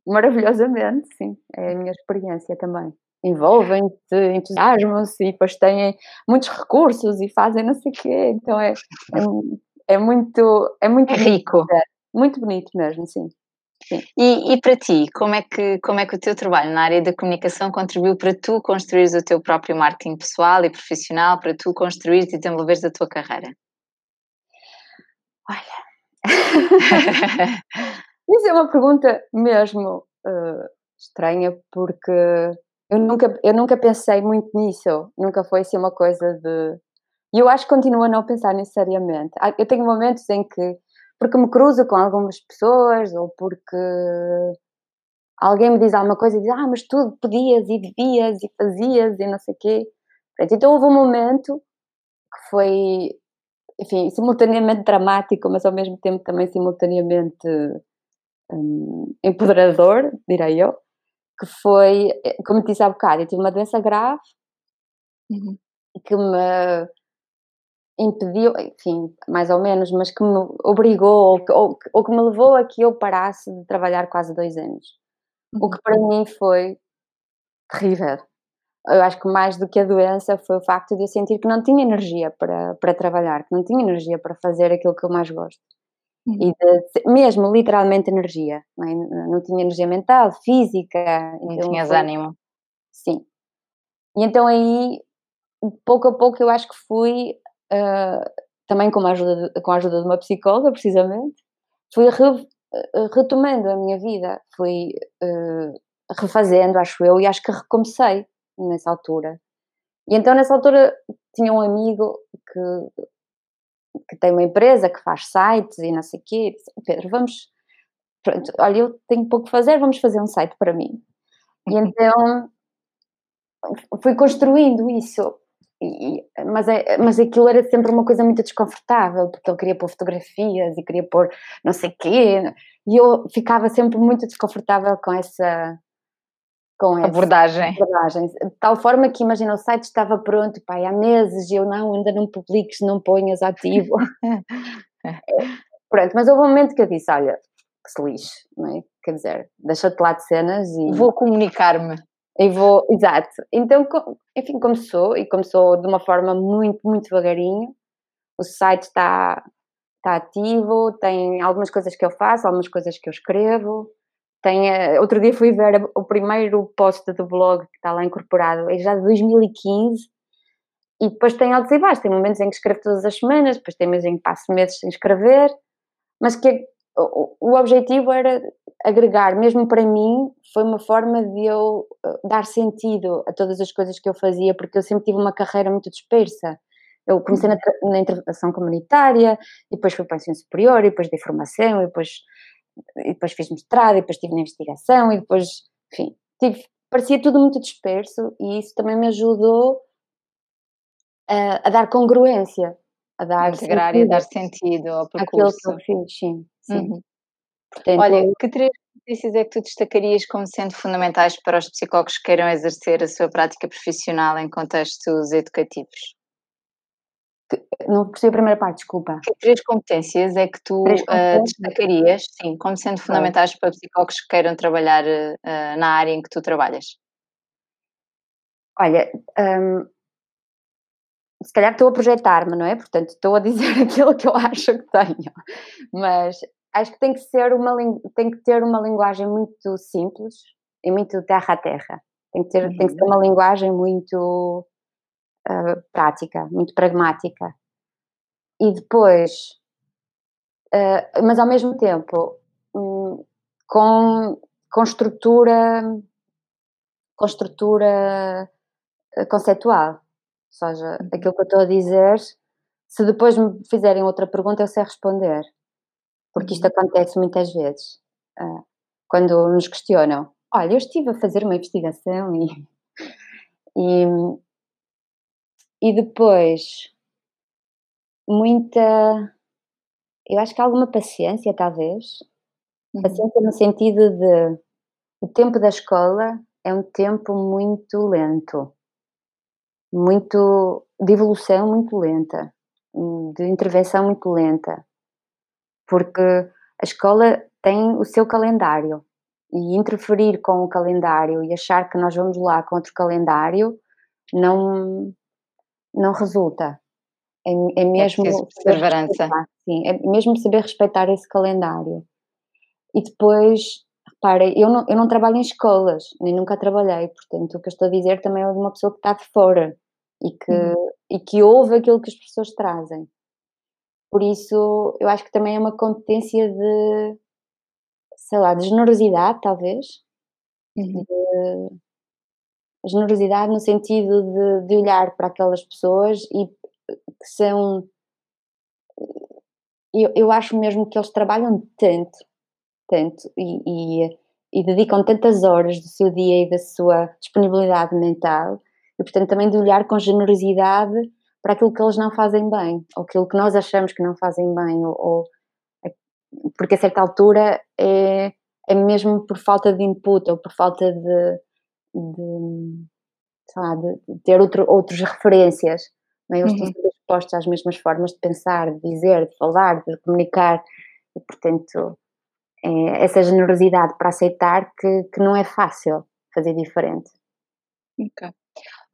maravilhosamente, sim, é a minha experiência também. Envolvem-se, entusiasmam-se e depois têm muitos recursos e fazem não sei o quê, então é, é, é muito, é muito é rico. Bonito, muito bonito mesmo, sim. E, e, para ti, como é, que, como é que o teu trabalho na área da comunicação contribuiu para tu construires o teu próprio marketing pessoal e profissional, para tu construires e desenvolveres a tua carreira? Olha, *laughs* isso é uma pergunta mesmo uh, estranha porque eu nunca, eu nunca pensei muito nisso, nunca foi assim uma coisa de. E eu acho que continuo a não pensar necessariamente. Eu tenho momentos em que porque me cruzo com algumas pessoas ou porque alguém me diz alguma coisa e diz, ah, mas tu podias e devias e fazias e não sei o quê. Então houve um momento que foi, enfim, simultaneamente dramático, mas ao mesmo tempo também simultaneamente hum, empoderador, direi eu, que foi, como te disse há bocado, eu tive uma doença grave Uhum. que me impediu, enfim, mais ou menos, mas que me obrigou ou que, ou, que- ou que me levou a que eu parasse de trabalhar quase dois anos. O que para mim foi terrível. Eu acho que mais do que a doença foi o facto de eu sentir que não tinha energia para, para trabalhar, que não tinha energia para fazer aquilo que eu mais gosto. E de- mesmo literalmente energia, não, é? não tinha energia mental, física. Não então tinhas foi- ânimo. Sim. E então aí, pouco a pouco, eu acho que fui, ah, também com a, ajuda de, com a ajuda de uma psicóloga, precisamente, fui re- ah, retomando a minha vida, fui ah, refazendo, acho eu, e acho que recomecei nessa altura. E então, nessa altura, tinha um amigo que, que tem uma empresa que faz sites e não sei o quê. Pedro, vamos. Pronto, olha, eu tenho pouco a fazer, vamos fazer um site para mim. E então fui construindo isso. E, mas, é, mas aquilo era sempre uma coisa muito desconfortável, porque ele queria pôr fotografias e queria pôr não sei quê, e eu ficava sempre muito desconfortável com essa com essa Abordagem. abordagem. De tal forma que, imagina, o site estava pronto, pai, há meses, e eu não, ainda não publiques, não ponhas ativo. *laughs* Pronto, mas houve um momento que eu disse, olha, que se lixe, não é? Quer dizer, deixa-te lá de cenas e Vou comunicar-me. e vou, exato. Então, enfim, começou e começou de uma forma muito, muito devagarinho. O site está está ativo, tem algumas coisas que eu faço, algumas coisas que eu escrevo. Tem, eh, outro dia fui ver o primeiro post do blog que está lá incorporado, é já de 2015. E depois tem altos e baixos, tem momentos em que escrevo todas as semanas, depois tem momentos em que passo meses sem escrever, mas que o, o objetivo era agregar, mesmo para mim, foi uma forma de eu eh, dar sentido a todas as coisas que eu fazia, porque eu sempre tive uma carreira muito dispersa. Eu comecei na, tra- na intervenção comunitária, depois fui para o ensino superior, e depois dei formação, e depois, e depois fiz mestrado, e depois estive na investigação, e depois, enfim, tive, parecia tudo muito disperso, e isso também me ajudou a, a dar congruência, a dar Integrar e sentido dar sentido ao percurso. que eu fiz, sim. sim. Uhum. Portanto, Olha, que três competências é que tu destacarias como sendo fundamentais para os psicólogos que queiram exercer a sua prática profissional em contextos educativos? Não percebi a primeira parte, desculpa. Que três competências é que tu competências? destacarias, sim, como sendo fundamentais para psicólogos que queiram trabalhar ah, na área em que tu trabalhas? Olha, hum, se calhar estou a projetar-me, não é? Portanto, estou a dizer *laughs* aquilo que eu acho que tenho, mas acho que tem que ser uma tem que ter uma linguagem muito simples e muito terra a terra. Tem que ter, tem que ser uma linguagem muito ah, prática, muito pragmática. E depois, ah, mas ao mesmo tempo, hum, com, com estrutura, com estrutura eh, conceitual. Ou seja, aquilo que eu estou a dizer, se depois me fizerem outra pergunta, eu sei responder. Porque isto acontece muitas vezes. ah, quando nos questionam, olha, eu estive a fazer uma investigação e, *laughs* e, e depois muita, eu acho que alguma paciência, talvez. Paciência no sentido de o tempo da escola é um tempo muito lento, muito de evolução muito lenta, de intervenção muito lenta, porque a escola tem o seu calendário. E interferir com o calendário e achar que nós vamos lá com outro calendário não não resulta. É, é mesmo preciso saber perseverança. sim, é mesmo saber respeitar esse calendário. E depois, repara, eu não, eu não trabalho em escolas, nem nunca trabalhei, portanto, o que eu estou a dizer também é de uma pessoa que está de fora e que, Uhum. e que ouve aquilo que as pessoas trazem. Por isso, eu acho que também é uma competência de, sei lá, de generosidade, talvez. Uhum. De, generosidade no sentido de, de olhar para aquelas pessoas e que são. Eu, eu acho mesmo que eles trabalham tanto, tanto, e, e, e dedicam tantas horas do seu dia e da sua disponibilidade mental, e portanto também de olhar com generosidade para aquilo que eles não fazem bem, ou aquilo que nós achamos que não fazem bem, ou, ou porque a certa altura é, é mesmo por falta de input ou por falta de, de, lá, de, ter outro, outras referências. Não é? Eles uhum. estão expostos às mesmas formas de pensar, de dizer, de falar, de comunicar, e portanto, é essa generosidade para aceitar que, que não é fácil fazer diferente. Ok.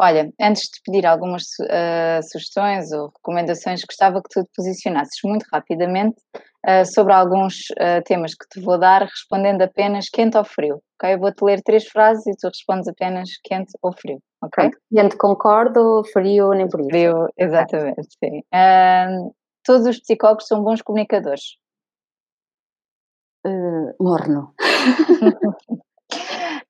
Olha, antes de pedir algumas uh, sugestões ou recomendações, gostava que tu te posicionasses muito rapidamente uh, sobre alguns uh, temas que te vou dar, respondendo apenas quente ou frio. Ok? Eu vou-te ler três frases e tu respondes apenas quente ou frio. Ok? Quente concordo, frio nem por isso. Frio, exatamente, sim. todos os psicólogos são bons comunicadores. morno. *laughs*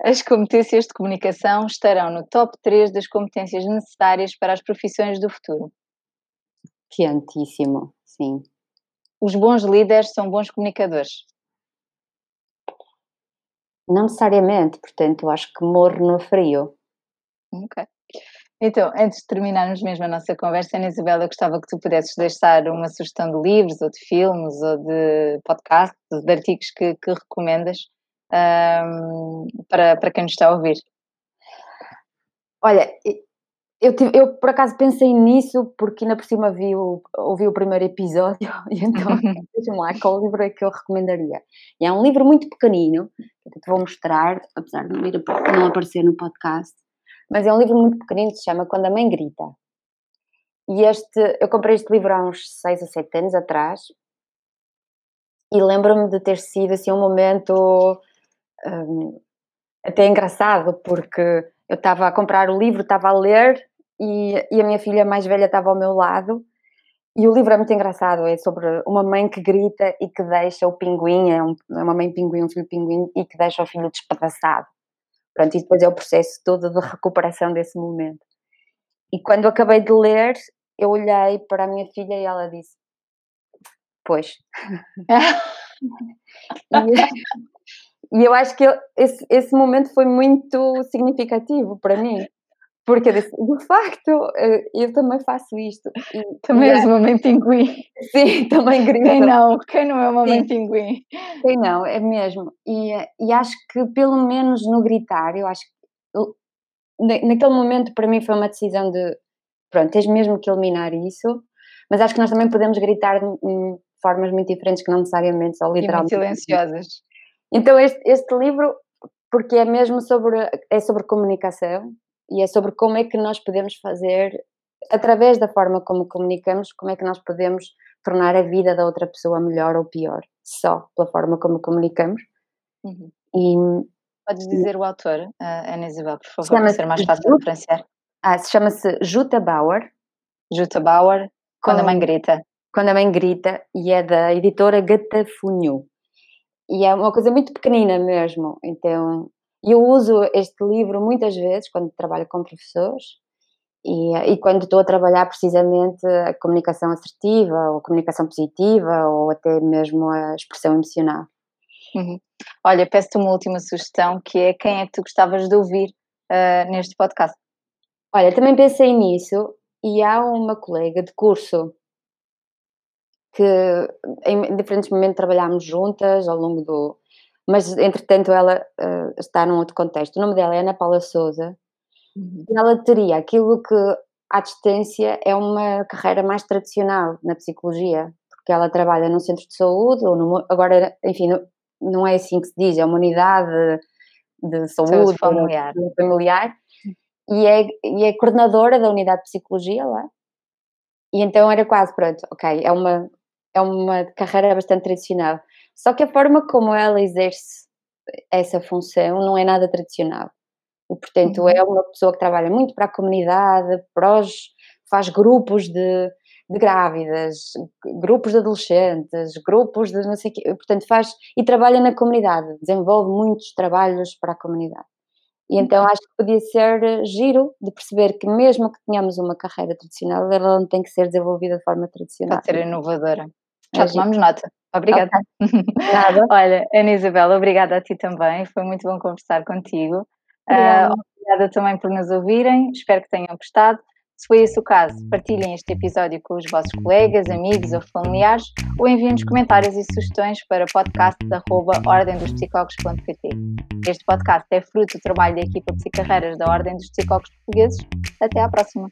As competências de comunicação estarão no top 3 das competências necessárias para as profissões do futuro. Quentíssimo, sim. Os bons líderes são bons comunicadores. Não necessariamente, portanto, acho que morro no frio. Ok. Então, antes de terminarmos mesmo a nossa conversa, Ana Isabela, eu gostava que tu pudesses deixar uma sugestão de livros, ou de filmes, ou de podcasts, de artigos que, que recomendas um, para, para quem nos está a ouvir? Olha, eu, tive, eu por acaso pensei nisso porque ainda por cima vi o, ouvi o primeiro episódio *laughs* e então *laughs* vejam lá qual livro é que eu recomendaria. E é um livro muito pequenino, que te vou mostrar, apesar de não, ir, não aparecer no podcast, mas é um livro muito pequenino que se chama Quando a Mãe Grita. E este, eu comprei este livro há uns 6 ou 7 anos atrás e lembro-me de ter sido assim um momento um, até engraçado, porque eu estava a comprar o livro, estava a ler e, e, a minha filha mais velha estava ao meu lado. E o livro é muito engraçado, é sobre uma mãe que grita e que deixa o pinguim, é, um, é uma mãe pinguim, um filho pinguim, e que deixa o filho despedaçado. Pronto, e depois é o processo todo de recuperação desse momento. E quando acabei de ler, eu olhei para a minha filha e ela disse: Pois. *laughs* e, e eu acho que eu, esse, esse momento foi muito significativo para mim, porque eu disse, de facto, eh, eu também faço isto. E, também és uma mãe pinguim. Sim, *laughs* também grito. Quem não? Quem não é uma mãe pinguim? Quem não, é mesmo. E, e acho que pelo menos no gritar, eu acho que naquele momento para mim foi uma decisão de, pronto, tens mesmo que eliminar isso, mas acho que nós também podemos gritar de, de formas muito diferentes que não necessariamente só literalmente. E muito silenciosas. Então este, este livro, porque é mesmo sobre, é sobre comunicação e é sobre como é que nós podemos fazer, através da forma como comunicamos, como é que nós podemos tornar a vida da outra pessoa melhor ou pior, só pela forma como comunicamos. Uhum. E, Podes dizer o autor, uh, Ana Isabel, por favor, para ser mais fácil de referenciar. Ah, se chama-se Jutta Bauer. Jutta Bauer, Quando a Mãe Grita. Quando a Mãe Grita, e é da editora Gatafunho e é uma coisa muito pequenina mesmo. Então, eu uso este livro muitas vezes quando trabalho com professores e, e quando estou a trabalhar precisamente a comunicação assertiva, ou a comunicação positiva, ou até mesmo a expressão emocional. Uhum. Olha, peço-te uma última sugestão que é quem é que tu gostavas de ouvir uh, neste podcast? Olha, também pensei nisso e há uma colega de curso que em diferentes momentos trabalhámos juntas ao longo do. Mas, entretanto, ela uh, está num outro contexto. O nome dela é Ana Paula Souza uhum. e ela teria aquilo que, à distância, é uma carreira mais tradicional na psicologia, porque ela trabalha num centro de saúde, ou agora, enfim, não, não é assim que se diz, é uma unidade de saúde, saúde familiar. familiar e, é, e é coordenadora da unidade de psicologia lá. E então era quase, pronto, ok, é uma é uma carreira bastante tradicional. Só que a forma como ela exerce essa função não é nada tradicional. E, portanto, uhum. é uma pessoa que trabalha muito para a comunidade, para os, faz grupos de, de grávidas, grupos de adolescentes, grupos de não sei o quê, portanto faz e trabalha na comunidade, desenvolve muitos trabalhos para a comunidade. E então acho que podia ser giro de perceber que mesmo que tenhamos uma carreira tradicional, ela não tem que ser desenvolvida de forma tradicional. Pode ser inovadora. Já tomamos nota. Obrigada. Okay. *laughs* Nada. Olha, Ana Isabela, obrigada a ti também. Foi muito bom conversar contigo. Obrigada. Uh, obrigada também por nos ouvirem. Espero que tenham gostado. Se foi esse o caso, partilhem este episódio com os vossos colegas, amigos ou familiares ou enviem-nos comentários e sugestões para podcast.ordendospsicólogos.pt. Este podcast é fruto do trabalho da equipa de Psicarreiras da Ordem dos Psicólogos Portugueses. Até à próxima!